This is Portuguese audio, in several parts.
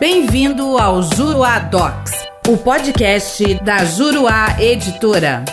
Bem-vindo ao Juruá Docs, o podcast da Juruá Editora.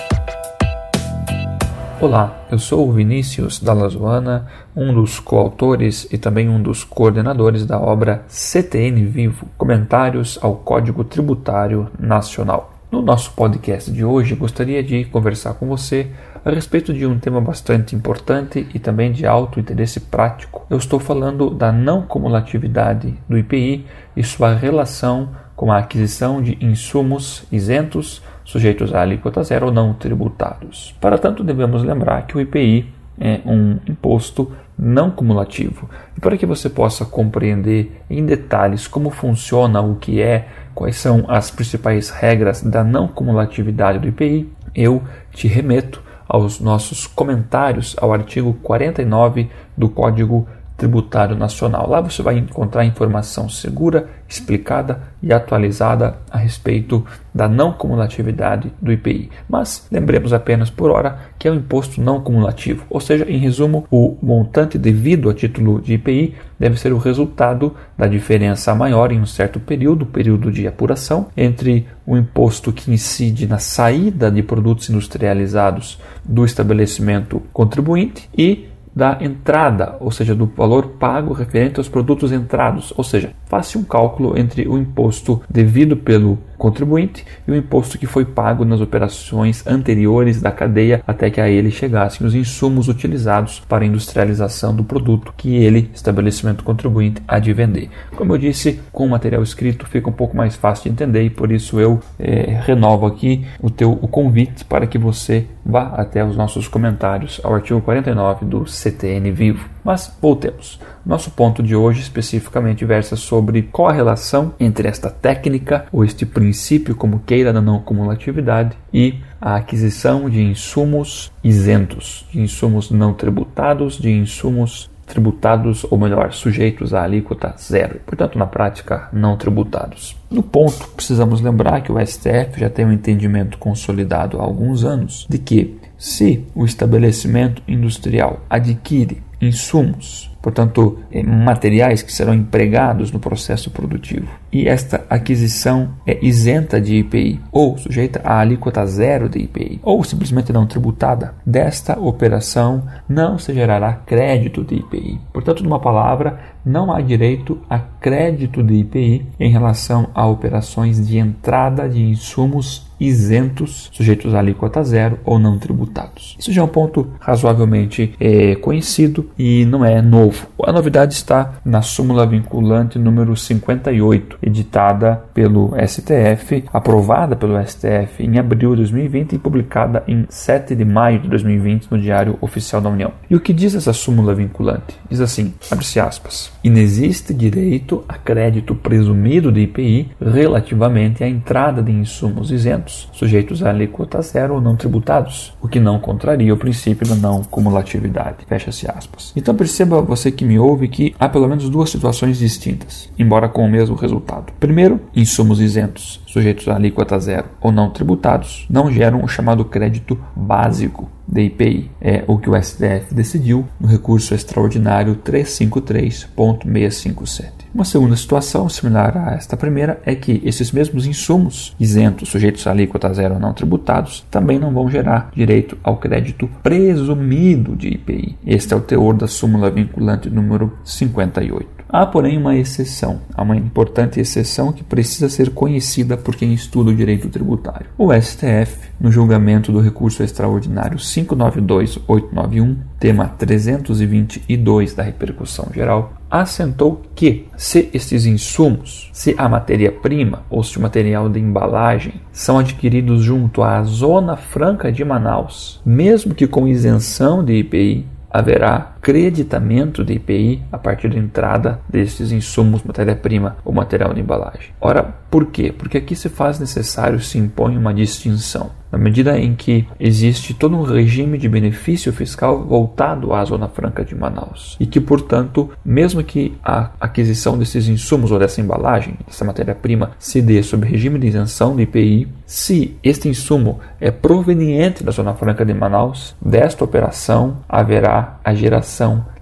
Olá, eu sou o Vinícius Dalazuana, um dos coautores e também um dos coordenadores da obra CTN Vivo Comentários ao Código Tributário Nacional. No nosso podcast de hoje, gostaria de conversar com você a respeito de um tema bastante importante e também de alto interesse prático. Eu estou falando da não cumulatividade do IPI e sua relação com a aquisição de insumos isentos sujeitos à alíquota zero ou não tributados. Para tanto, devemos lembrar que o IPI é um imposto não cumulativo. E para que você possa compreender em detalhes como funciona o que é, quais são as principais regras da não cumulatividade do IPI, eu te remeto aos nossos comentários ao artigo 49 do Código Tributário Nacional. Lá você vai encontrar informação segura, explicada e atualizada a respeito da não cumulatividade do IPI. Mas lembremos apenas por hora que é um imposto não cumulativo, ou seja, em resumo, o montante devido a título de IPI deve ser o resultado da diferença maior em um certo período, período de apuração, entre o imposto que incide na saída de produtos industrializados do estabelecimento contribuinte e da entrada, ou seja, do valor pago referente aos produtos entrados, ou seja, faça um cálculo entre o imposto devido pelo contribuinte e o imposto que foi pago nas operações anteriores da cadeia até que a ele chegassem os insumos utilizados para a industrialização do produto que ele, estabelecimento contribuinte, há de vender. Como eu disse, com o material escrito fica um pouco mais fácil de entender e por isso eu é, renovo aqui o teu o convite para que você vá até os nossos comentários ao artigo 49 do CTN Vivo. Mas voltemos. Nosso ponto de hoje especificamente versa sobre qual a relação entre esta técnica ou este princípio, como queira, da não cumulatividade e a aquisição de insumos isentos, de insumos não tributados, de insumos tributados, ou melhor, sujeitos à alíquota zero, portanto, na prática, não tributados. No ponto, precisamos lembrar que o STF já tem um entendimento consolidado há alguns anos de que, se o estabelecimento industrial adquire insumos, portanto, eh, materiais que serão empregados no processo produtivo. E esta aquisição é isenta de IPI ou sujeita à alíquota zero de IPI ou simplesmente não tributada. Desta operação não se gerará crédito de IPI. Portanto, numa palavra, não há direito a crédito de IPI em relação a operações de entrada de insumos isentos, sujeitos à alíquota zero ou não tributados. Isso já é um ponto razoavelmente é, conhecido e não é novo. A novidade está na súmula vinculante número 58, editada pelo STF, aprovada pelo STF em abril de 2020 e publicada em 7 de maio de 2020 no Diário Oficial da União. E o que diz essa súmula vinculante? Diz assim, abre-se aspas, inexiste direito a crédito presumido de IPI relativamente à entrada de insumos isentos, sujeitos à alíquota zero ou não tributados, o que não contraria o princípio da não cumulatividade. Fecha-se aspas. Então perceba você que me ouve que há pelo menos duas situações distintas, embora com o mesmo resultado. Primeiro, insumos isentos, sujeitos à alíquota zero ou não tributados, não geram o chamado crédito básico DIPI. É o que o STF decidiu no recurso extraordinário 353.657. Uma segunda situação, similar a esta primeira, é que esses mesmos insumos isentos, sujeitos à alíquota zero ou não tributados, também não vão gerar direito ao crédito presumido de IPI. Este é o teor da súmula vinculante número 58. Há, porém, uma exceção, há uma importante exceção que precisa ser conhecida por quem estuda o direito tributário. O STF, no julgamento do recurso extraordinário 592891, tema 322 da repercussão geral, assentou que, se estes insumos, se a matéria-prima ou se o material de embalagem são adquiridos junto à Zona Franca de Manaus, mesmo que com isenção de IPI, haverá creditamento de IPI a partir da entrada desses insumos, matéria-prima ou material de embalagem. Ora, por quê? Porque aqui se faz necessário, se impõe uma distinção. Na medida em que existe todo um regime de benefício fiscal voltado à Zona Franca de Manaus e que, portanto, mesmo que a aquisição desses insumos ou dessa embalagem, dessa matéria-prima, se dê sob regime de isenção de IPI, se este insumo é proveniente da Zona Franca de Manaus, desta operação haverá a geração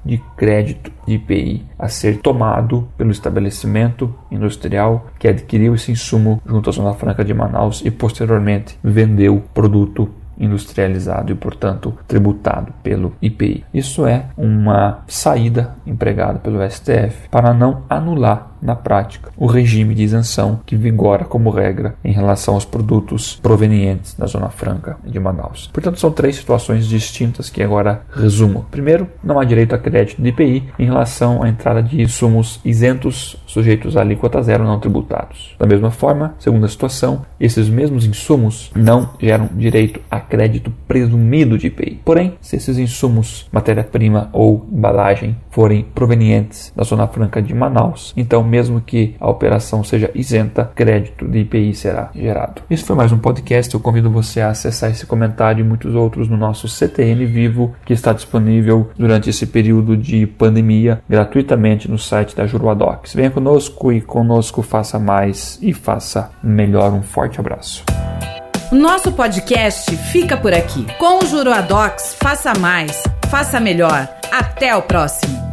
de crédito de IPI a ser tomado pelo estabelecimento industrial que adquiriu esse insumo junto à Zona Franca de Manaus e posteriormente vendeu o produto industrializado e, portanto, tributado pelo IPI. Isso é uma saída empregada pelo STF para não anular na prática, o regime de isenção que vigora como regra em relação aos produtos provenientes da Zona Franca de Manaus. Portanto, são três situações distintas que agora resumo. Primeiro, não há direito a crédito de IPI em relação à entrada de insumos isentos sujeitos à alíquota zero não tributados. Da mesma forma, segunda situação, esses mesmos insumos não geram direito a crédito presumido de IPI. Porém, se esses insumos, matéria-prima ou embalagem, forem provenientes da Zona Franca de Manaus, então mesmo que a operação seja isenta, crédito de IPI será gerado. Esse foi mais um podcast. Eu convido você a acessar esse comentário e muitos outros no nosso CTN Vivo, que está disponível durante esse período de pandemia gratuitamente no site da Juruadox. Venha conosco e conosco faça mais e faça melhor. Um forte abraço. Nosso podcast fica por aqui. Com o Juruadox, faça mais, faça melhor. Até o próximo.